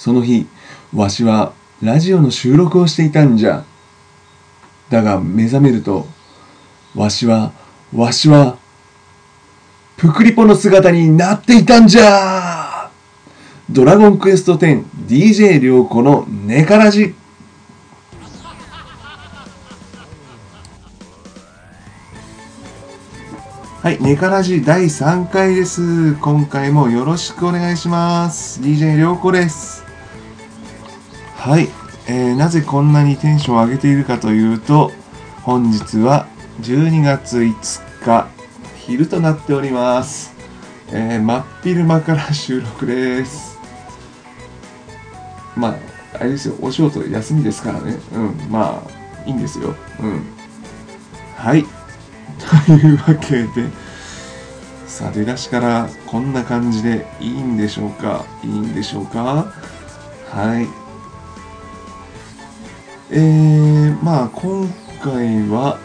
その日、わしはラジオの収録をしていたんじゃ。だが目覚めると、わしは、わしは、プクリポの姿になっていたんじゃドラゴンクエスト 10DJ 涼子のネカラジはい、ネカラジ第3回です。今回もよろしくお願いします。DJ 涼子です。はい、えーなぜこんなにテンションを上げているかというと、本日は12月5日、昼となっております。えー真っ昼間から収録です。まあ、あれですよ、お仕事休みですからね。うん、まあ、いいんですよ。うん。はい。というわけで、さあ出だしからこんな感じでいいんでしょうか？いいんでしょうか？はい。えー、まあ今回は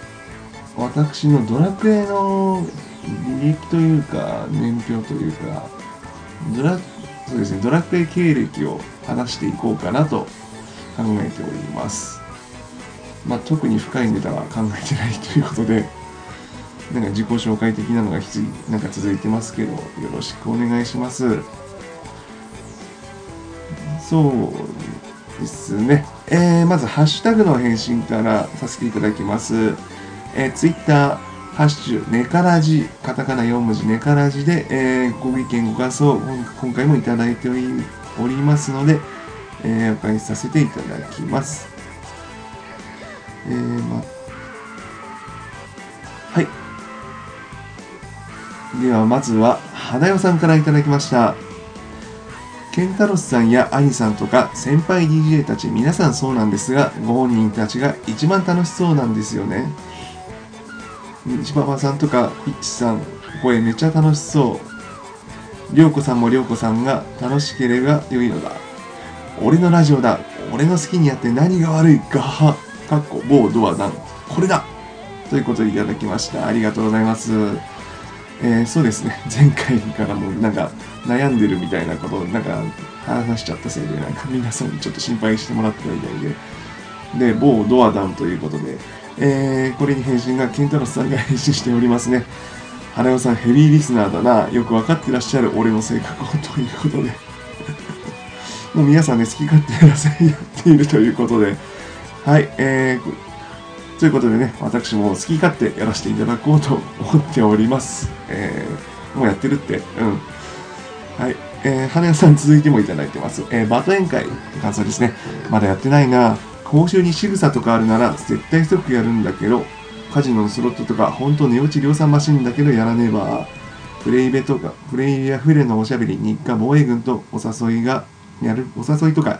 私のドラクエの履歴というか年表というかドラそうですねドラクエ経歴を話していこうかなと考えております。まあ特に深いネタは考えてないということでなんか自己紹介的なのがひつなんか続いてますけどよろしくお願いします。そうですね。えーまず、ハッシュタグの返信からさせていただきます。えー、ツイッター、ハッシュ、ネカラジ、カタカナ4文字、ネカラジで、えーご意見、ご感想、今回もいただいておりおりますので、えーお返しさせていただきます。えーまはい。では、まずは、花代さんからいただきました。ケンタロスさんやアニさんとか先輩 DJ たち皆さんそうなんですがご本人たちが一番楽しそうなんですよね。西馬場さんとかピッチさん声めっちゃ楽しそう。りょうこさんもりょうこさんが楽しければ良いのだ。俺のラジオだ。俺の好きにやって何が悪いガハかっこ某ドアだこれだ。ということでいただきました。ありがとうございます。えーそうですね。前回からもなんか悩んでるみたいなことをなんか話しちゃったせいでなんか皆さんにちょっと心配してもらってたみたいで。で某ドアダウンということで、えーこれに返信がケンタロスさんが返信しておりますね。花代さんヘビーリスナーだな。よく分かってらっしゃる俺の性格をということで。もう皆さんね好き勝手やらせやっているということで。はいえーということでね、私も好き勝手やらせていただこうと思っております。えーもうやってるって。うん。はい。えー、花屋さん続いてもいただいてます。えーバトエン会って感想ですね。まだやってないな。報酬に仕草とかあるなら絶対即やるんだけど、カジノのスロットとか本当寝落ち量産マシンだけどやらねば。プレイベとか、プレイやフレのおしゃべり、日課防衛軍とお誘いが、やる、お誘いとか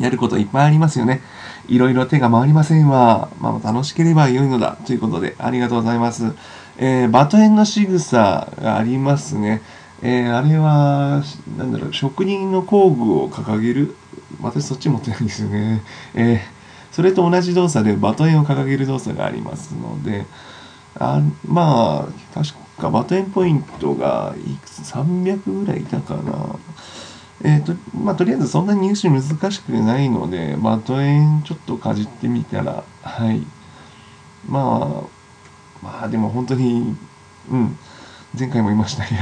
やることいっぱいありますよね。いろいろ手が回りませんわ。まあ、楽しければ良いのだ。ということで、ありがとうございます。えーバトエンの仕草がありますね。えーあれは、なんだろう、職人の工具を掲げる？私そっち持ってないんですよね。えーそれと同じ動作でバトエンを掲げる動作がありますので、あまあ、確かバトエンポイントがいくつ ?300 ぐらいいたかな。えーとまあ、とりあえずそんなに入手難しくないので、バトエンちょっとかじってみたら、はい。まあ、まあでも本当に、うん、前回も言いましたけど、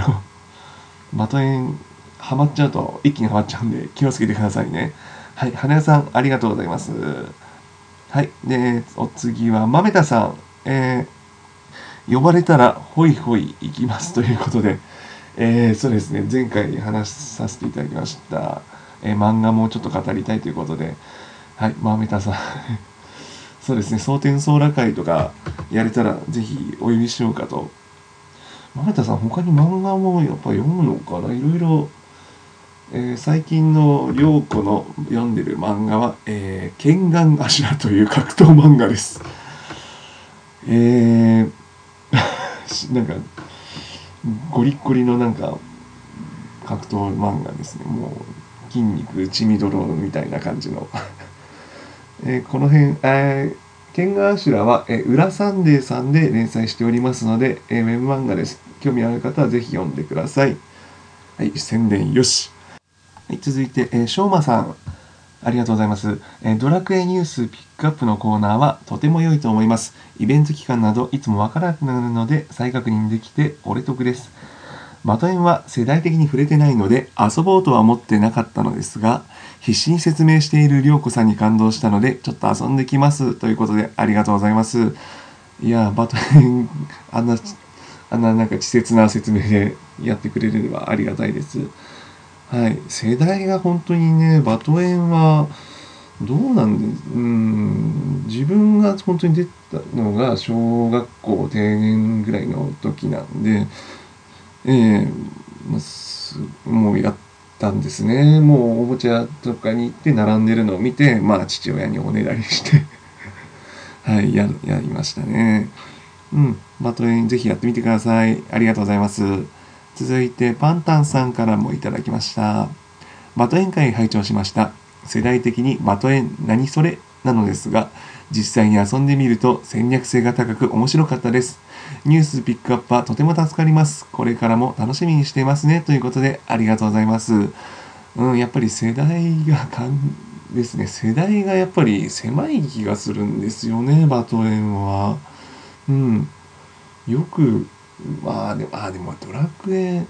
バトエンハマっちゃうと一気にハマっちゃうんで気をつけてくださいね。はい、花屋さんありがとうございます。はい、で、お次は豆田さん。えー呼ばれたらホイホイ行きますということで、えーそうですね、前回話させていただきました、えー漫画もちょっと語りたいということで、はい、豆田さん、そうですね、蒼天総羅会とかやれたらぜひお呼びしようかと。豆田さん、他に漫画もやっぱ読むのかな？いろいろ、えー最近の涼子の読んでる漫画は、えー、剣眼アシラという格闘漫画です。えー なんかゴリッゴリのなんか格闘漫画ですね。もう筋肉血みどろみたいな感じの、えこの辺、えー、ケンガーシュラは、えー、裏サンデーさんで連載しておりますので、えーウェブ漫画です。興味ある方はぜひ読んでください。はい宣伝よし。はい、続いて、えー、しょうまさん。ありがとうございます、えードラクエニュースピックアップのコーナーはとても良いと思います。イベント期間などいつもわからなくなるので再確認できてこれ得です。バトエンは世代的に触れてないので遊ぼうとは思ってなかったのですが、必死に説明している涼子さんに感動したのでちょっと遊んできますということでありがとうございます。いやー、バトエン、あんな、あんななんか稚拙な説明でやってくれればありがたいです。はい、世代が本当にね、バトエンは、どうなんで、うん、自分が本当に出たのが小学校低年ぐらいの時なんで、ええまあもうやったんですね。もうおもちゃとかに行って並んでるのを見て、まあ父親におねだりして、はい、や、やりましたね。うん、バトエンぜひやってみてください。ありがとうございます。続いて、パンタンさんからもいただきました。バトエン会拝聴しました。世代的にバトエン何それ？なのですが、実際に遊んでみると戦略性が高く面白かったです。ニュースピックアップはとても助かります。これからも楽しみにしていますね。ということで、ありがとうございます。うん、やっぱり世代がかんですね。世代がやっぱり狭い気がするんですよね、バトエンは。うん。よく、まあでも、あでもドラクエ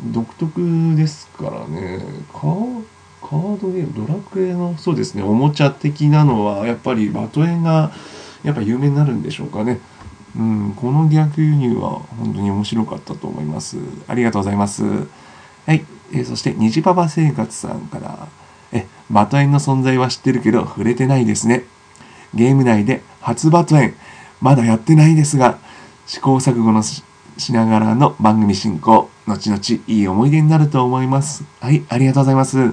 独特ですからね。カーカードゲーム、ドラクエの、そうですね、おもちゃ的なのは、やっぱりバトエンが、やっぱ有名になるんでしょうかね。うん、この逆輸入は本当に面白かったと思います。ありがとうございます。はい。えーそして、虹パパ生活さんから、え、バトエンの存在は知ってるけど、触れてないですね。ゲーム内で初バトエン、まだやってないですが、試行錯誤のしながらの番組進行、後々いい思い出になると思います。はい、ありがとうございます。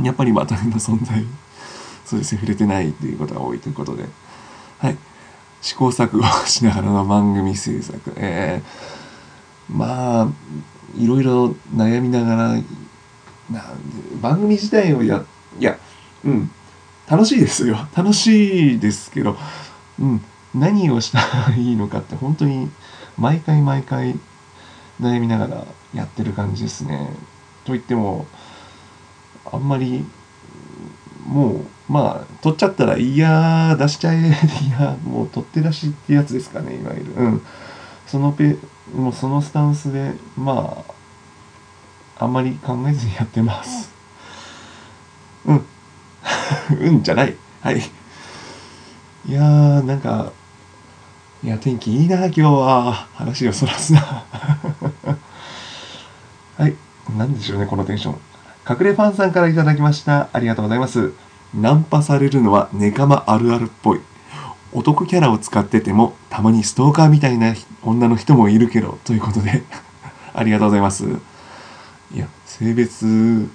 やっぱりバトエンの存在、そうですね、触れてないということが多いということで、はい。試行錯誤しながらの番組制作、えー、まあ、いろいろ悩みながら、なん番組自体をや、いや、うん、楽しいですよ。楽しいですけど、うん、何をしたらいいのかって本当に毎回毎回悩みながらやってる感じですね。と言っても、あんまり、もう、まあ、取っちゃったら、いや、出しちゃえ、いや、もう取って出しってやつですかね、いわゆる。うん。そのペ、もうそのスタンスで、まあ、あんまり考えずにやってます。うん。うんじゃない。はい。いやー、なんか、いや、天気いいな、今日は。話をそらすな。はい。なんでしょうね、このテンション。隠れファンさんからいただきました。ありがとうございます。ナンパされるのはネカマあるあるっぽい。男キャラを使ってても、たまにストーカーみたいな女の人もいるけど、ということで、ありがとうございます。いや、性別、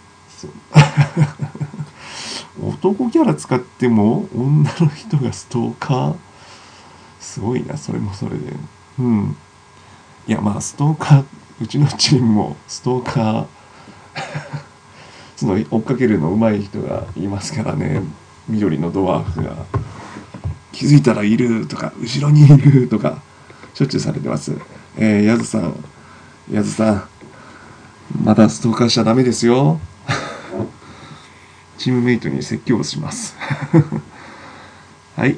男 キャラ使っても女の人がストーカー？すごいな、それもそれで。うん。いや、まあ、ストーカー、うちのチームもストーカー、その追っかけるの上手い人がいますからね、緑のドワーフが。気づいたらいるとか、後ろにいるとか、しょっちゅうされてます。えー、やずさん、やずさん、まだストーカーしちゃダメですよ。チームメイトに説教します。はい。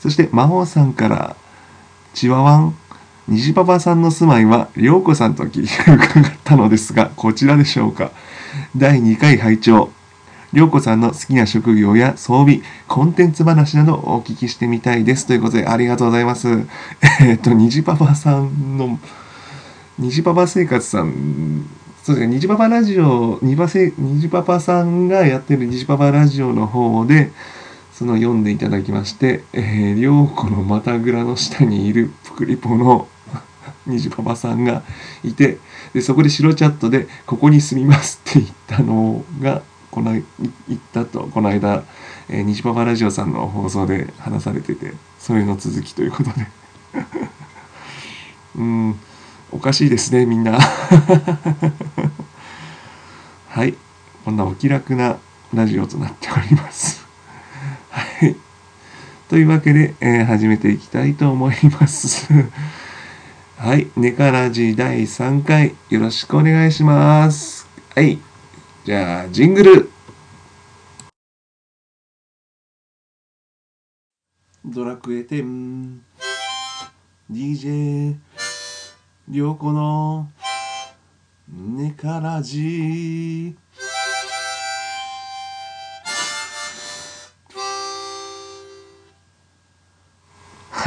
そして、魔王さんから、チワワン、虹パパさんの住まいは、りょうこさんと聞いて伺ったのですが、こちらでしょうか。第2回拝聴りょうこさんの好きな職業や装備、コンテンツ話などお聞きしてみたいです。ということで、ありがとうございます。えっと、虹パパさんの、虹パパ生活さん、そうですね、虹パパラジオ、虹パせ虹パパさんがやってる虹パパラジオの方で、その読んでいただきまして、えー、りょうこのまたぐらの下にいるプクリポの 虹パパさんがいて、で、そこで白チャットで、ここに住みますって言ったのが、この、い言ったと、この間、えー、虹パパラジオさんの放送で話されてて、それの続きということで。うん、おかしいですね、みんな。はい。こんなお気楽なラジオとなっております。はい。というわけで、えー始めていきたいと思います。はい。ネカラジ第3回、よろしくお願いします。はい。じゃあ、ジングル。ドラクエ10 DJ 良子のネカラジ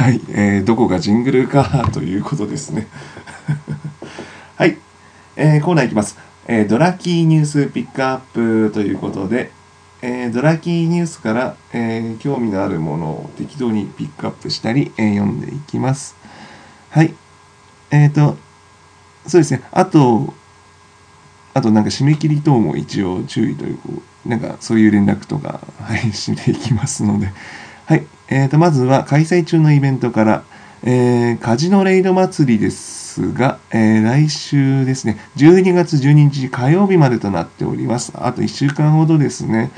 はい、えー、どこがジングルかということですね。はい、えー、コーナーいきます。えー、ドラキーニュースピックアップということで、えー、ドラキーニュースから、えー興味のあるものを適当にピックアップしたり、えー読んでいきます。はい。えっ、と、そうですね。あと、あとなんか締め切り等も一応注意という、こうなんかそういう連絡とか、はい、していきますので、はい。えー、と、まずは開催中のイベントから、えー、カジノレイド祭りですが、えー来週ですね、12月12日火曜日までとなっております。あと1週間ほどですね。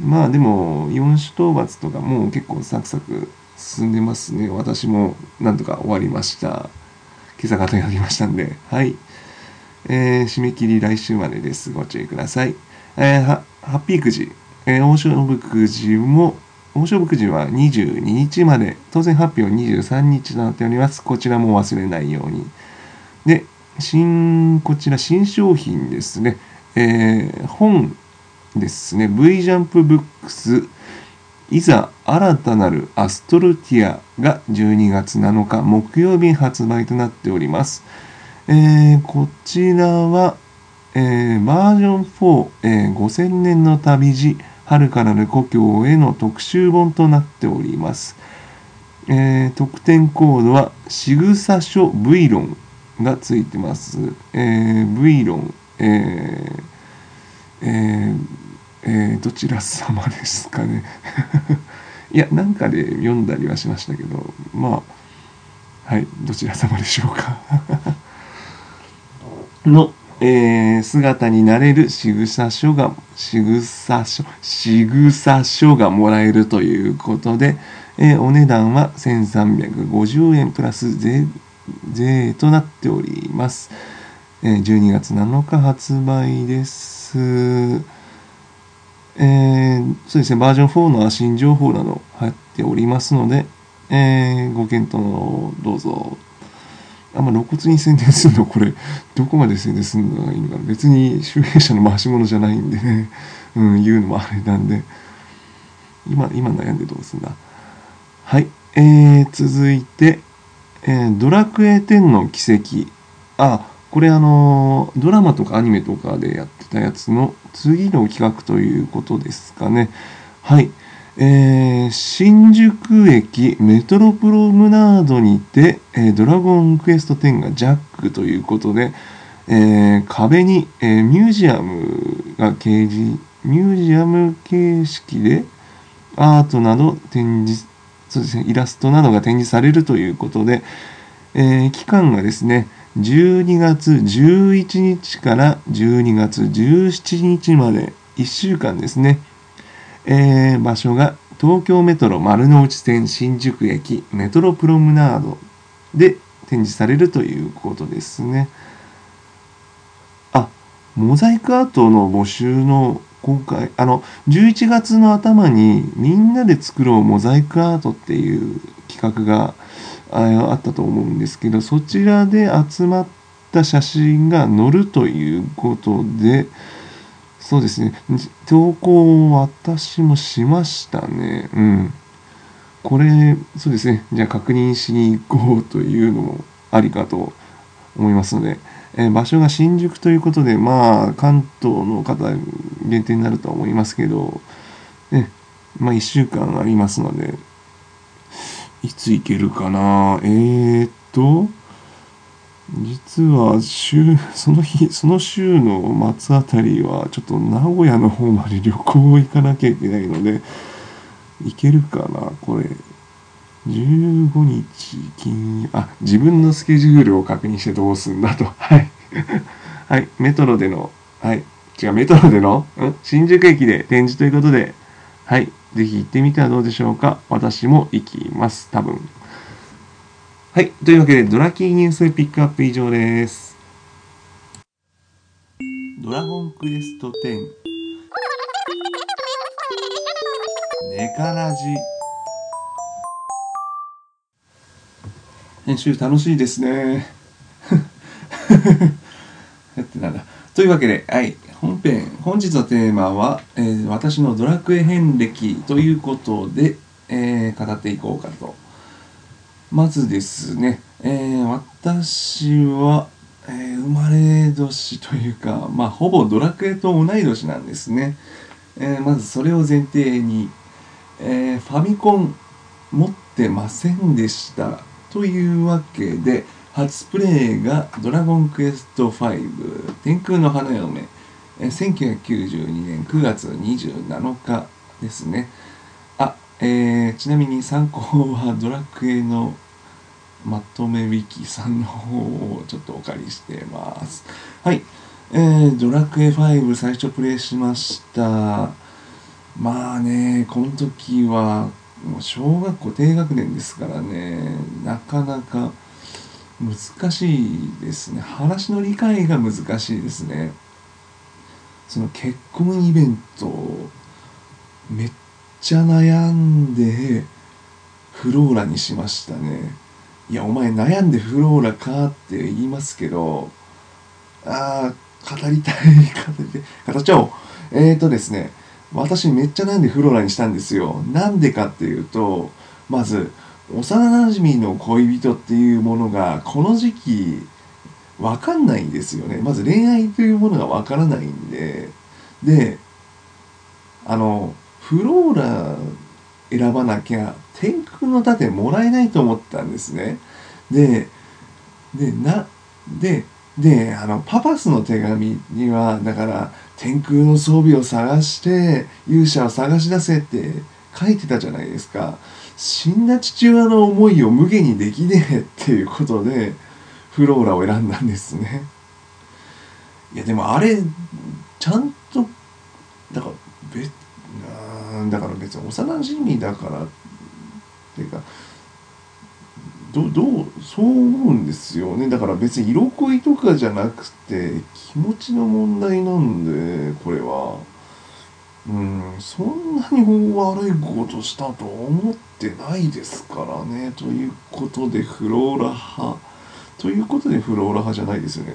まあでも、4種討伐とかもう結構サクサク進んでますね。私もなんとか終わりました。今朝方やりましたんで、はい。えー締め切り来週までです。ご注意ください。えーはハッピーくじ、えー大勝負くじも、大勝負くじは22日まで、当選発表23日となっております。こちらも忘れないように。で、新、こちら新商品ですね。えー本ですね。V ジャンプブックス、いざ新たなるアストルティアが12月7日木曜日発売となっております。えーこちらは、えーバージョン4、えー5000年の旅路春からの故郷への特集本となっております。えー特典コードはしぐさ書 V 論がついてます。えー、V 論、えーえーえーどちら様ですかね。いや、なんかで読んだりはしましたけど、まあ、はい、どちら様でしょうか。の、えー姿になれる仕草書が、仕草書、仕草書がもらえるということで、えーお値段は1350円プラス税、税となっております。えー12月7日発売です。えーそうですね、バージョン4の新情報など入っておりますので、えーご検討のどうぞ。あんま露骨に宣伝するのこれどこまで宣伝するのがいいのかな。別に集英社の回し物じゃないんでね、うん、言うのもあれなんで。今今悩んでどうすんだ。はい、えー、続いて、えードラクエ10の奇跡」あこれあのドラマとかアニメとかでやってたやつの次の企画ということですかね。はい。えー新宿駅メトロプロムナードにて、えードラゴンクエスト10がジャックということで、えー壁に、えミュージアムが掲示ミュージアム形式でアートなど展示そうですねイラストなどが展示されるということで、え期間がですね12月11日から12月17日まで1週間ですね。えー場所が東京メトロ丸の内線新宿駅メトロプロムナードで展示されるということですね。あモザイクアートの募集の今回あの11月の頭にみんなで作ろうモザイクアートっていう企画がああったと思うんですけどそちらで集まった写真が載るということでそうですね。投稿を私もしましたね。うん。これそうですね。じゃあ確認しに行こうというのもありかと思いますので、えー場所が新宿ということでまあ関東の方限定になるとは思いますけど、ね。まあ、1週間ありますのでいつ行けるかな。えー、っと実は週その日その週の末あたりはちょっと名古屋の方まで旅行行かなきゃいけないので行けるかなこれ。15日金あ自分のスケジュールを確認してどうすんだと。はい。はい。メトロでのはい。違うメトロでの、ん、新宿駅で展示ということで。はい。ぜひ行ってみてはどうでしょうか。私も行きます。多分。はい。というわけで、ドラキーニュースピックアップ以上です。ドラゴンクエスト10ネカラジ編集楽しいですね ってなんだというわけで、はい、本編本日のテーマは、えー、私のドラクエ遍歴ということで、えー、語っていこうかとまずですね、えー、私はえー、生まれ年というか、まあ、ほぼドラクエと同い年なんですね。えー、まずそれを前提に、え、ファミコン持ってませんでしたというわけで、初プレイがドラゴンクエスト5天空の花嫁、え、1992年9月27日ですね。あ、えー、ちなみに参考はドラクエのまとめウィキさんの方をちょっとお借りしてます。はい。えー、ドラクエ5最初プレイしました。まあね、この時は、もう小学校低学年ですからね、なかなか難しいですね。話の理解が難しいですね。その結婚イベント、めっちゃ悩んで、フローラにしましたね。いや、お前悩んでフローラかって言いますけど、ああ、語りたい、語りたい、語っちゃおう。えーとですね、私めっちゃ悩んでフローラにしたんですよ。なんでかっていうと、まず、幼馴染の恋人っていうものが、この時期、わかんないんですよね。まず恋愛というものがわからないんで、で、あの、フローラ選ばなきゃ天空の盾もらえないと思ったんですね。で、で、な、で、で、あの、パパスの手紙には、だから、天空の装備を探して、勇者を探し出せって書いてたじゃないですか。死んだ父親の思いを無限にできねえっていうことで、フローラを選んだんですね。いや、でもあれ、ちゃんと、だから、だから別に幼馴染だからっていうかどどうそう思うんですよね。だから別に色恋とかじゃなくて気持ちの問題なんでこれは。うんそんなに悪いことしたと思ってないですからね。ということでフローラ派。ということでフローラ派じゃないですよね。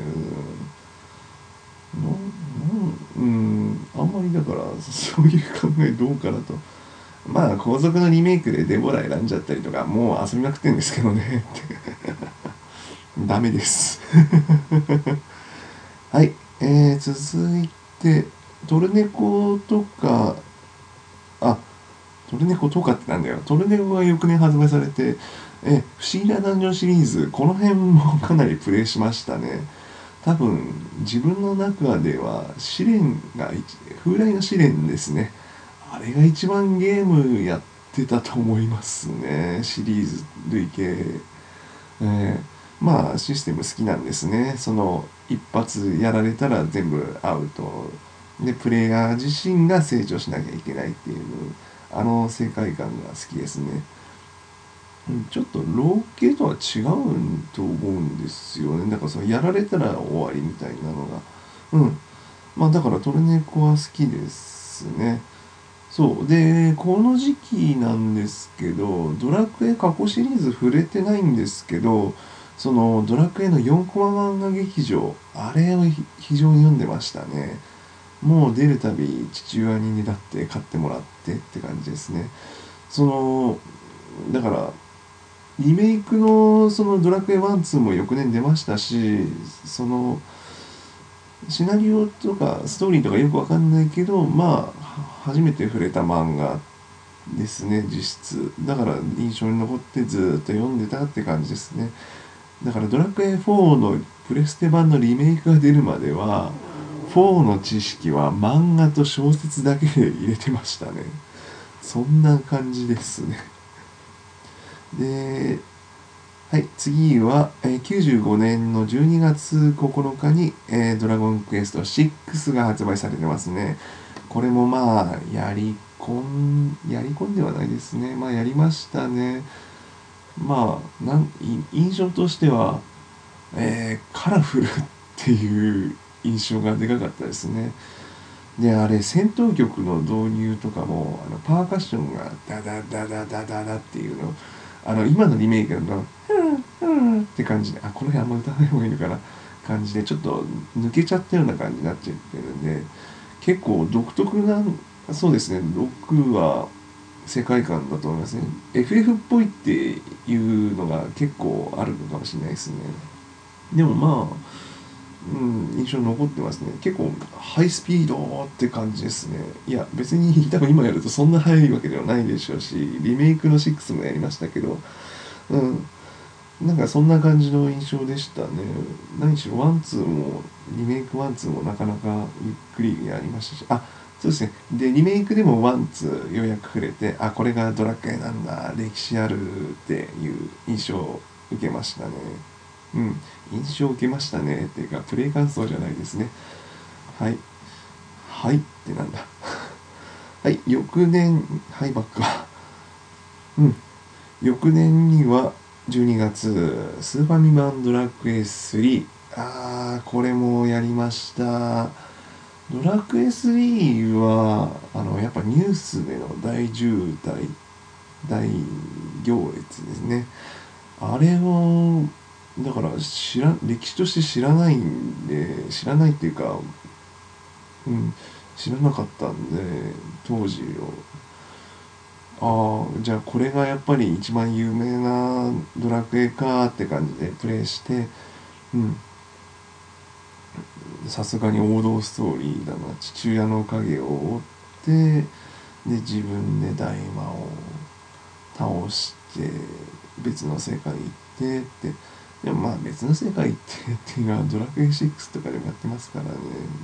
うん、あんまりだからそういう考えどうかなと。まあ後続のリメイクでデボラ選んじゃったりとかもう遊びまくってんですけどね。ダメです。はい。えー、続いてトルネコとかあトルネコとかってなんだよ。トルネコが翌年発売されてえ不思議なダンジョンシリーズこの辺もかなりプレイしましたね。多分自分の中では試練が風来の試練ですね。あれが一番ゲームやってたと思いますね。シリーズ累計、えー、まあシステム好きなんですね。その一発やられたら全部アウト。でプレイヤー自身が成長しなきゃいけないっていうあの世界観が好きですね。ちょっと老系とは違うと思うんですよね。だからそのやられたら終わりみたいなのが。うん。まあだからトルネコは好きですね。そう。でこの時期なんですけどドラクエ過去シリーズ触れてないんですけどそのドラクエの4コマ漫画劇場あれを非常に読んでましたね。もう出るたび父親にねだって買ってもらってって感じですね。そのだからリメイクのそのドラクエ1、2も翌年出ましたしそのシナリオとかストーリーとかよくわかんないけどまあ初めて触れた漫画ですね実質。だから印象に残ってずっと読んでたって感じですね。だからドラクエ4のプレステ版のリメイクが出るまでは4の知識は漫画と小説だけで入れてましたね。そんな感じですね。ではい、次は、えー、95年の12月9日に、えー、ドラゴンクエスト6が発売されてますね。これもまあやり込んやり込んではないですね。まあやりましたね。まあなん印象としては、えー、カラフルっていう印象がでかかったですね。であれ戦闘曲の導入とかもあのパーカッションがダダダダダダダっていうのあの今のリメイクの「うんうん」って感じであこの辺あんま歌わない方がいいのかな。感じでちょっと抜けちゃったような感じになっちゃってるんで結構独特なそうですね。ロックは世界観だと思いますね。FF っぽいっていうのが結構あるのかもしれないですね。でもまあうん印象残ってますね。結構ハイスピードって感じですね。いや別に 多分今やるとそんな速いわけではないでしょうしリメイクの6もやりましたけどうん。なんかそんな感じの印象でしたね。何しろ one two もリメイク one two もなかなかゆっくりやりましたし。あそうですね。でリメイクでも one two ようやく触れてあこれがドラクエなんだ歴史あるっていう印象を受けましたね。うん。印象を受けましたね。っていうかプレイ感想じゃないですね。はい。はい。ってなんだ。はい。翌年はいバック うん。翌年には12月スーファミマンドラクエ3あーこれもやりました。ドラクエ3はあのやっぱニュースでの大渋滞大行列ですね。あれをだから知ら歴史として知らないんで知らないっていうかうん知らなかったんで当時を。ああじゃあこれがやっぱり一番有名なドラクエかって感じでプレイしてうん。さすがに王道ストーリーだな。父親の影を追ってで自分で大魔を倒して別の世界行ってって。でもまあ別の世界ってっていうのはドラクエ6とかでもやってますからね。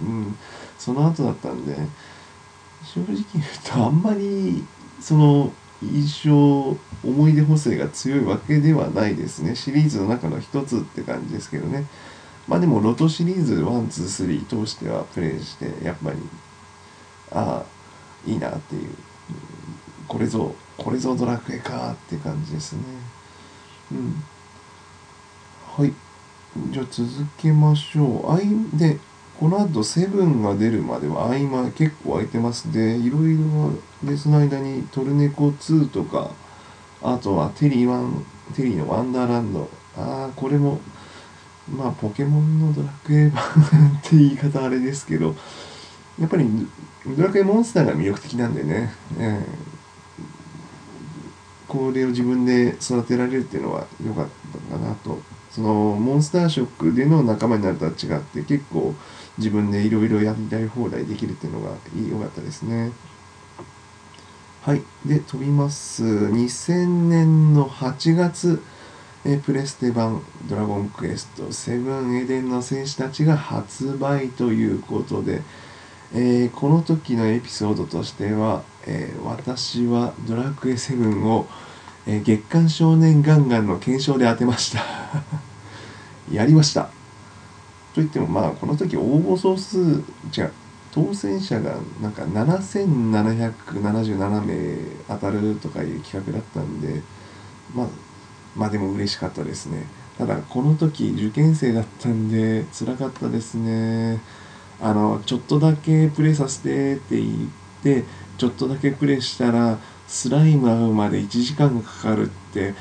うん。その後だったんで正直言うとあんまりその印象思い出補正が強いわけではないですね。シリーズの中の一つって感じですけどね。まあでもロトシリーズ123通してはプレイしてやっぱりああいいなっていう。これぞこれぞドラクエかって感じですね。うん。はい。じゃあ続けましょう。あいでこの後セブンが出るまでは合間結構空いてますでいろいろ別の間にトルネコ2とかあとはテリーワンテリーのワンダーランド。ああこれもまあポケモンのドラクエ版って言い方あれですけどやっぱりドラクエモンスターが魅力的なんでね、えー、これを自分で育てられるっていうのは良かったかなとそのモンスターショックでの仲間になるとは違って結構自分でいろいろやりたい放題できるっていうのが良かったですね。はい。で飛びます。2000年の8月えプレステ版「ドラゴンクエスト7エデンの戦士たち」が発売ということで、えー、この時のエピソードとしては、えー、私はドラクエ7を、えー、月刊少年ガンガンの検証で当てました。やりました。といってもまあこの時応募総数違う当選者がなんか7777名当たるとかいう企画だったんでまあまあでも嬉しかったですね。ただこの時受験生だったんで辛かったですね。あのちょっとだけプレイさせてって言ってちょっとだけプレイしたらスライム会うまで1時間かかるって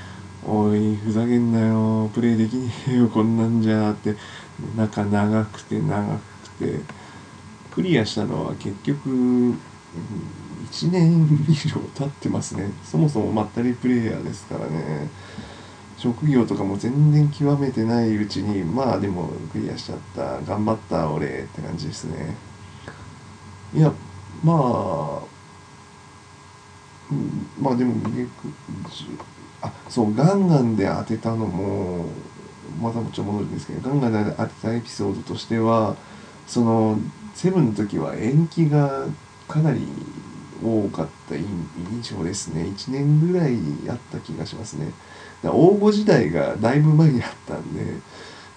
おいふざけんなよプレイできねえよこんなんじゃってなんか長くて長くてクリアしたのは結局1年以上経ってますね。そもそもまったりプレイヤーですからね。職業とかも全然極めてないうちにまあでもクリアしちゃった。頑張った俺って感じですね。いやまあまあでもあそうガンガンで当てたのもまたもちろん戻るんですけどガンガンで当てたエピソードとしてはそのセブンの時は延期がかなり多かった印象ですね。1年ぐらいあった気がしますね。応募自体がだいぶ前にあったんで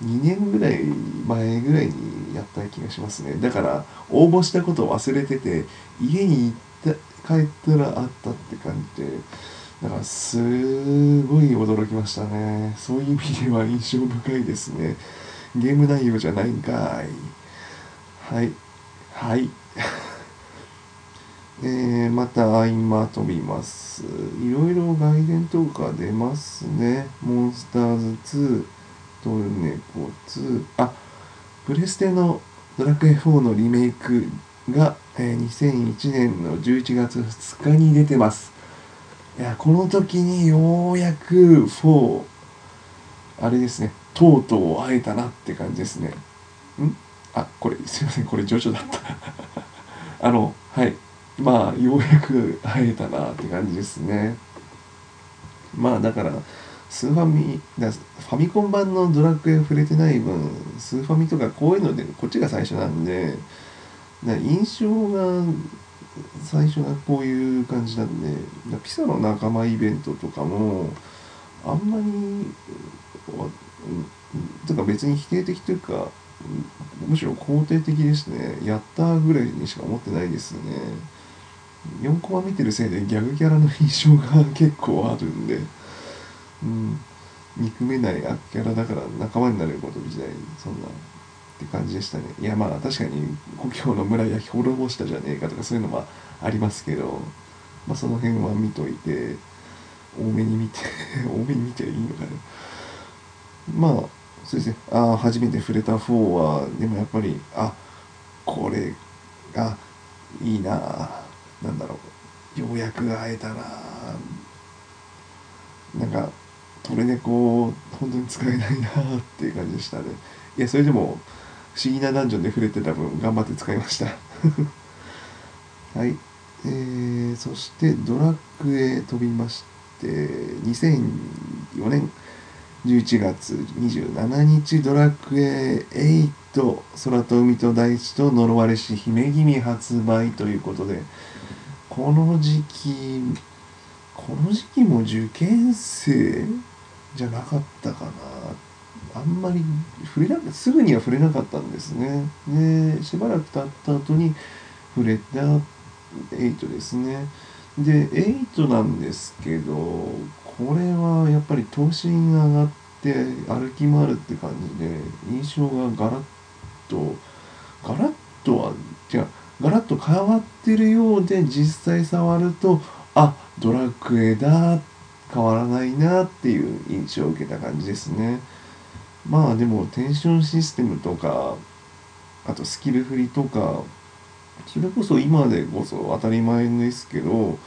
2年ぐらい前ぐらいにやった気がしますね。だから応募したことを忘れてて家に行った帰ったらあったって感じでだからすごい驚きましたね。そういう意味では印象深いですね。ゲーム内容じゃないんかい。はい。はい。えー、また今飛びます。いろいろ外伝とか出ますね。モンスターズ2トルネポ2あプレステのドラクエ4のリメイクが、え、2001年の11月2日に出てます。いやこの時にようやく4あれですねとうとう会えたなって感じですね。ん？あこれすいませんこれ徐々だった。あのはい。まあようやく会えたなって感じですね。まあだからスーファミだファミコン版のドラクエ触れてない分スーファミとかこういうのでこっちが最初なんで印象が最初がこういう感じなんでピサの仲間イベントとかもあんまりとか別に否定的というかむしろ肯定的ですね。やったぐらいにしか思ってないですね。4コマ見てるせいでギャグキャラの印象が結構あるんで、うん、憎めない悪キャラだから仲間になれること自体そんなって感じでしたね。いやまあ確かに故郷の村焼き滅ぼしたじゃねえかとかそういうのはありますけど、まあ、その辺は見といて多めに見て 多めに見ていいのかなまあそうですね。ああ初めて触れた4はでもやっぱりあこれがいいななんだろう。ようやく会えたな。なんかトレネコ本当に使えないなっていう感じでしたね。いやそれでも不思議なダンジョンで触れてた分頑張って使いました。はい。えー、そしてドラクエ飛びまして2004年11月27日ドラクエ8空と海と大地と呪われし姫君発売ということでこの時期この時期も受験生じゃなかったかな。あんまり触れなすぐには触れなかったんですね。でしばらく経った後に触れた8ですね。で8なんですけどこれはやっぱり頭身が上がって歩き回るって感じで印象がガラッとガラッとは違うガラッと変わってるようで実際触るとあドラクエだ変わらないなっていう印象を受けた感じですね。まあでもテンションシステムとかあとスキル振りとかそれこそ今でこそ当たり前ですけど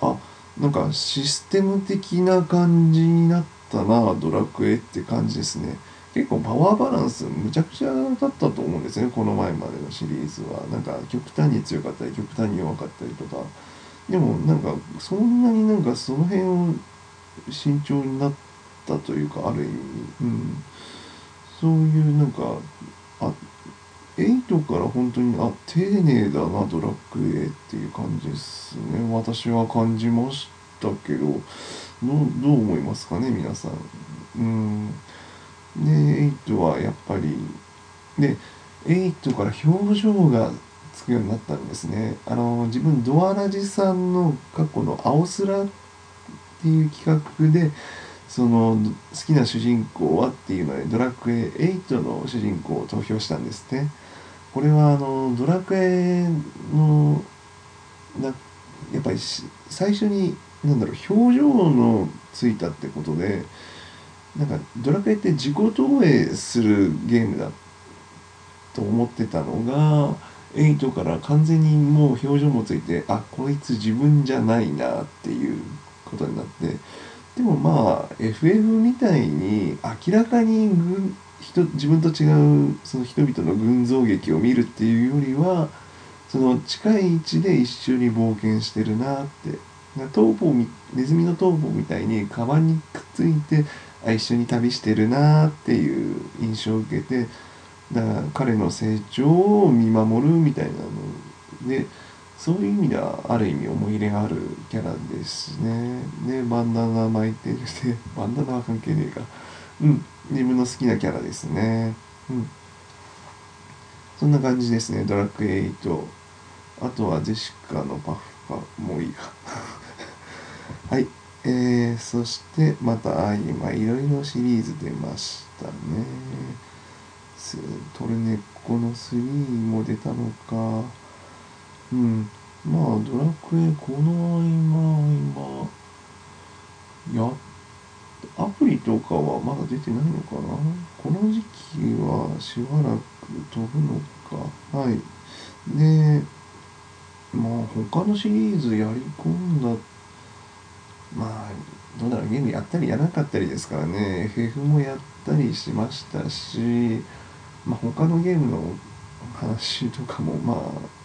あなんかシステム的な感じになったなドラクエって感じですね。結構パワーバランスむちゃくちゃだったと思うんですねこの前までのシリーズは。なんか極端に強かったり極端に弱かったりとか。でもなんかそんなになんかその辺を慎重になったというかある意味。うん。そういうなんかあ8から本当にあ丁寧だなドラクエっていう感じですね。私は感じましたけどどう思いますかね皆さん。うん。で8はやっぱりで8から表情がつくようになったんですね。あの自分ドアラジさんの過去の「青スラ」っていう企画でその好きな主人公はっていうのでドラクエ8の主人公を投票したんですねこれはあのドラクエのなやっぱり最初に何だろう表情のついたってことでなんかドラクエって自己投影するゲームだと思ってたのが8から完全にもう表情もついてあこいつ自分じゃないなっていうことになってでもまあ FF みたいに明らかに軍人自分と違うその人々の群像劇を見るっていうよりはその近い位置で一緒に冒険してるなって。トーポネズミのトーポみたいにカバンにくっついてあ一緒に旅してるなっていう印象を受けてだから彼の成長を見守るみたいなのでそういう意味ではある意味思い入れがあるキャラですね。でバンダナ巻いてるで バンダナは関係ねえか。うん。自分の好きなキャラですね。うん。そんな感じですね。ドラクエ8あとはジェシカのパフパもういいか。はい。えー、そしてまた今いろいろシリーズ出ましたね。トルネコの3も出たのか。うん。まあドラクエこの合間今やアプリとかはまだ出てないのかな？この時期はしばらく飛ぶのか？はい。でまあ他のシリーズやり込んだまあどうだろうゲームやったりやらなかったりですからね。FF もやったりしましたしまあ他のゲームの話とかもまあ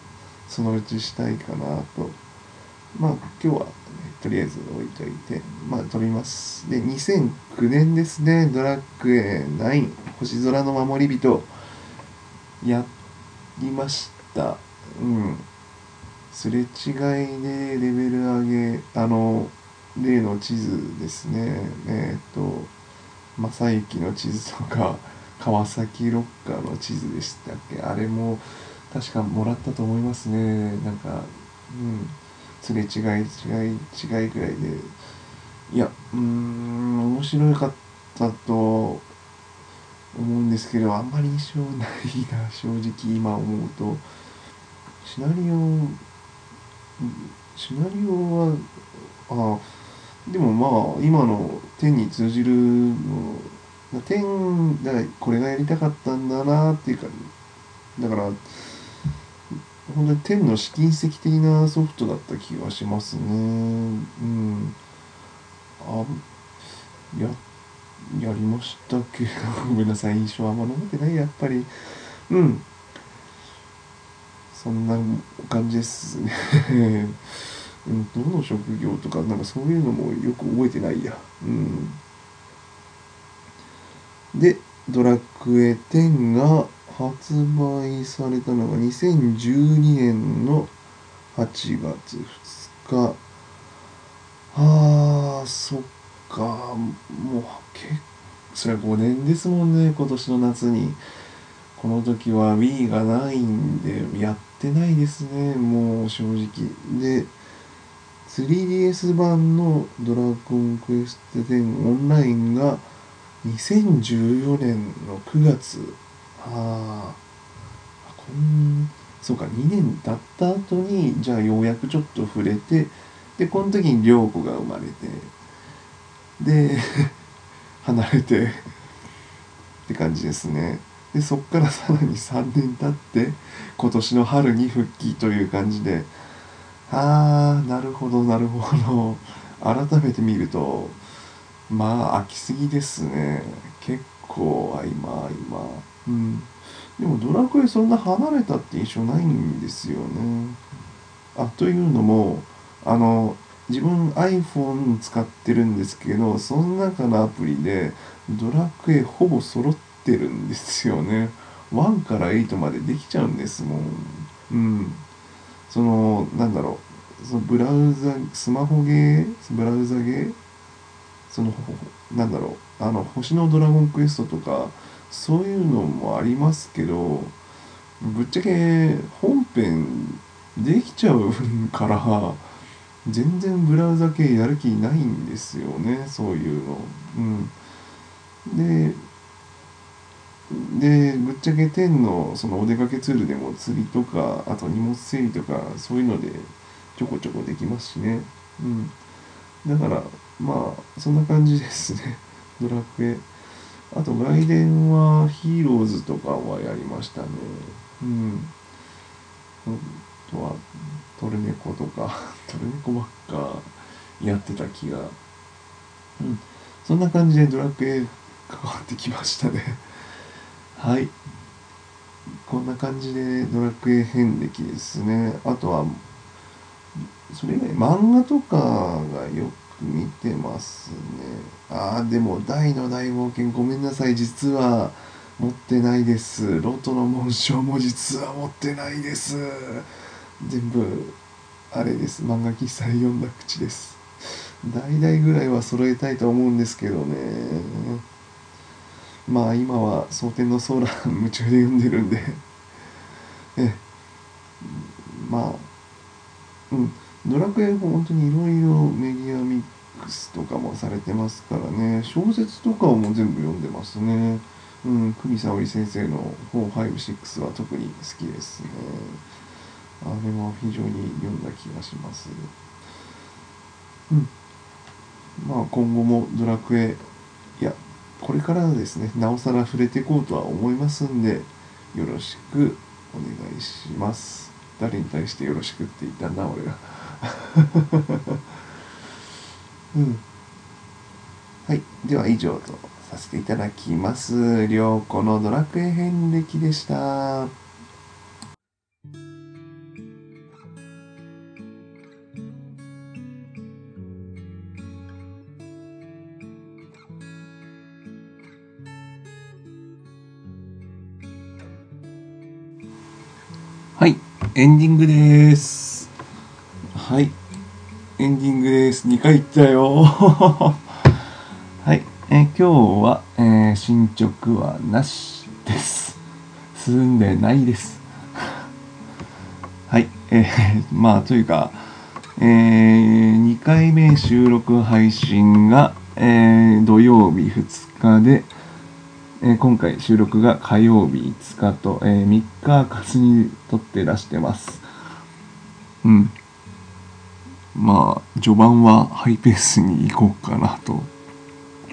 そのうちしたいかなと。まあ今日は、ね、とりあえず置いといてまあ飛びます。で2009年ですねドラクエ9星空の守り人やりました。うん。すれ違いでレベル上げあの例の地図ですね。えっ、ー、と正行の地図とか川崎ロッカーの地図でしたっけ？あれも確かもらったと思いますね。なんかうん。すれ違い違い違いぐらいで。いやうん面白かったと思うんですけどあんまり印象ないな正直今思うと。シナリオシナリオはあでもまあ今の天に通じるの天だこれがやりたかったんだなっていうかだから本当に天の試金石的なソフトだった気がしますね。うん。あややりましたけど。ごめんなさい。印象あんま残ってない。やっぱり。うん。そんな感じですね。うん、どの職業とかなんかそういうのもよく覚えてないや。うん。でドラクエ10が発売されたのが2012年の8月2日。あーそっか。もう結それは5年ですもんね今年の夏に。この時は Wii がないんでやってないですねもう正直。で 3DS 版の「ドラゴンクエスト10オンライン」が2014年の9月ああこんそうか2年経った後にじゃあようやくちょっと触れてでこの時に涼子が生まれてで 離れてって感じですね。でそっからさらに3年経って今年の春に復帰という感じでああなるほどなるほど。改めて見るとまあ飽きすぎですね。結構合間合間うん。でもドラクエそんな離れたって印象ないんですよね。あというのもあの自分 iPhone 使ってるんですけどその中のアプリでドラクエほぼ揃ってるんですよね。1から8までできちゃうんですもん。うん。そのなんだろう。そのブラウザスマホゲー？ブラウザゲー？そのなんだろう。あの星のドラゴンクエストとかそういうのもありますけどぶっちゃけ本編できちゃうから全然ブラウザ系やる気ないんですよねそういうの。うん、ででぶっちゃけ天のそのお出かけツールでも釣りとかあと荷物整理とかそういうのでちょこちょこできますしね、うん、だからまあそんな感じですね。ドラクエ。あと外伝はヒーローズとかはやりましたね。うん。あとはトルネコとか トルネコばっかやってた気が。うん。そんな感じでドラクエ変わってきましたね。はい。こんな感じでドラクエ遍歴ですね。あとは、それ以外漫画とかがよく見てますね。ああ、でも大の大冒険ごめんなさい。実は持ってないです。ロトの紋章も実は持ってないです。全部、あれです。漫画喫茶で読んだ口です。大々ぐらいは揃えたいと思うんですけどね。まあ今は蒼天の空夢中で読んでるんでえまあうんドラクエも本当にいろいろメディアミックスとかもされてますからね。小説とかも全部読んでますね。うん久美沙織先生の456は特に好きですね。あれも非常に読んだ気がします。うん。まあ今後もドラクエいやこれからですねなおさら触れていこうとは思いますんでよろしくお願いします。誰に対してよろしくって言ったんだ俺が うん。はい。では以上とさせていただきます。良子のドラクエ遍歴でした。はい、エンディングです。はい、エンディングです。2回行ったよ。はい、えー今日は、えー進捗はなしです。進んでないです。はい、えーまあ、というか、え2回目収録配信が、え土曜日2日で、え今回収録が火曜日5日と、え3日かすに撮って出してます。うん。まあ、序盤はハイペースに行こうかなと。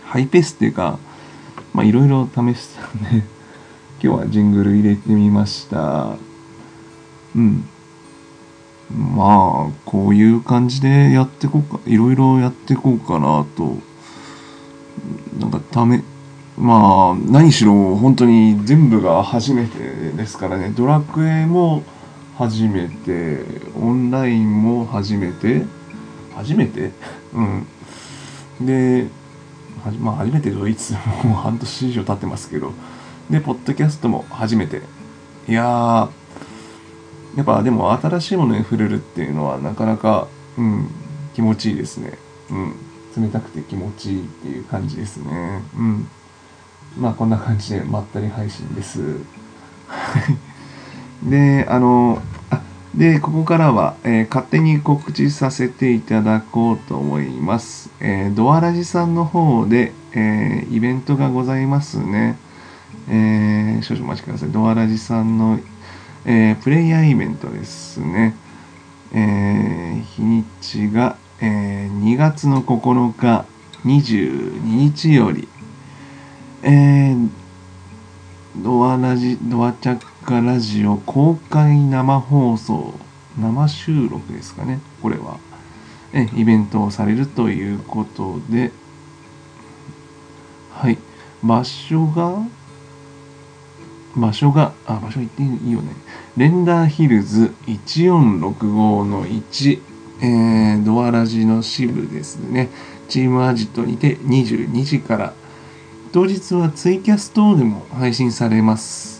ハイペースっていうか、まあいろいろ試したんで、今日はジングル入れてみました。うん。まあ、こういう感じでやってこうか、いろいろやってこうかなと。なんかため、まあ、何しろ本当に全部が初めてですからね、ドラクエも初めて、オンラインも初めて、初めて？うん。で、はじまあ初めてといつもう半年以上経ってますけど、で、ポッドキャストも初めて。いやー、やっぱでも新しいものに触れるっていうのはなかなか、うん、気持ちいいですね。うん。冷たくて気持ちいいっていう感じですね。うん。まあこんな感じでまったり配信です。で、あの、あで、ここからは、えー勝手に告知させていただこうと思います。えードアラジさんの方で、えーイベントがございますね。え少々お待ちください。ドアラジさんの、えプレイヤーイベントですね。え日にちが、えー2月の9日22日より、えードアラジ、ドアチャッカラジオ公開生放送、生収録ですかね、これは。え、イベントをされるということで、はい。場所が、場所が、あ、場所言っていいよね。レンダーヒルズ1465の1、えー、ドアラジの支部ですね。チームアジトにて22時から当日はツイキャス等でも配信されます。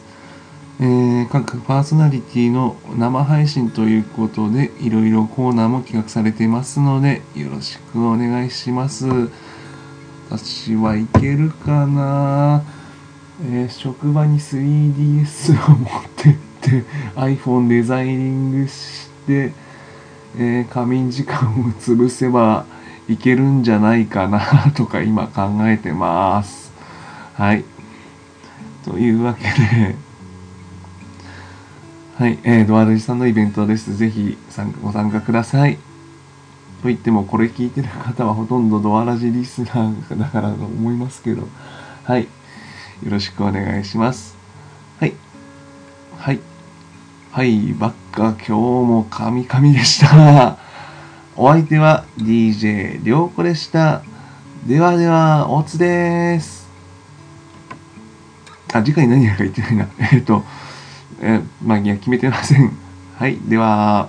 えー各パーソナリティの生配信ということで、いろいろコーナーも企画されていますので、よろしくお願いします。私はいけるかな？えー職場に 3DS を持ってって iPhone デザイニングして、えー仮眠時間を潰せばいけるんじゃないかなとか今考えてます。はい。というわけで、はい、えー、ドアルジさんのイベントです。ぜひ参ご参加ください。と言っても、これ聞いてる方はほとんどドアラジリスナーだからと思いますけど、はい。よろしくお願いします。はい。はい。はい、ばっか今日もカミカミでした。お相手は DJ りょうこでした。ではでは、おつです。あ、次回何やるか言ってないな。えっ、と、えーまあ、いや、決めてません。はい、では。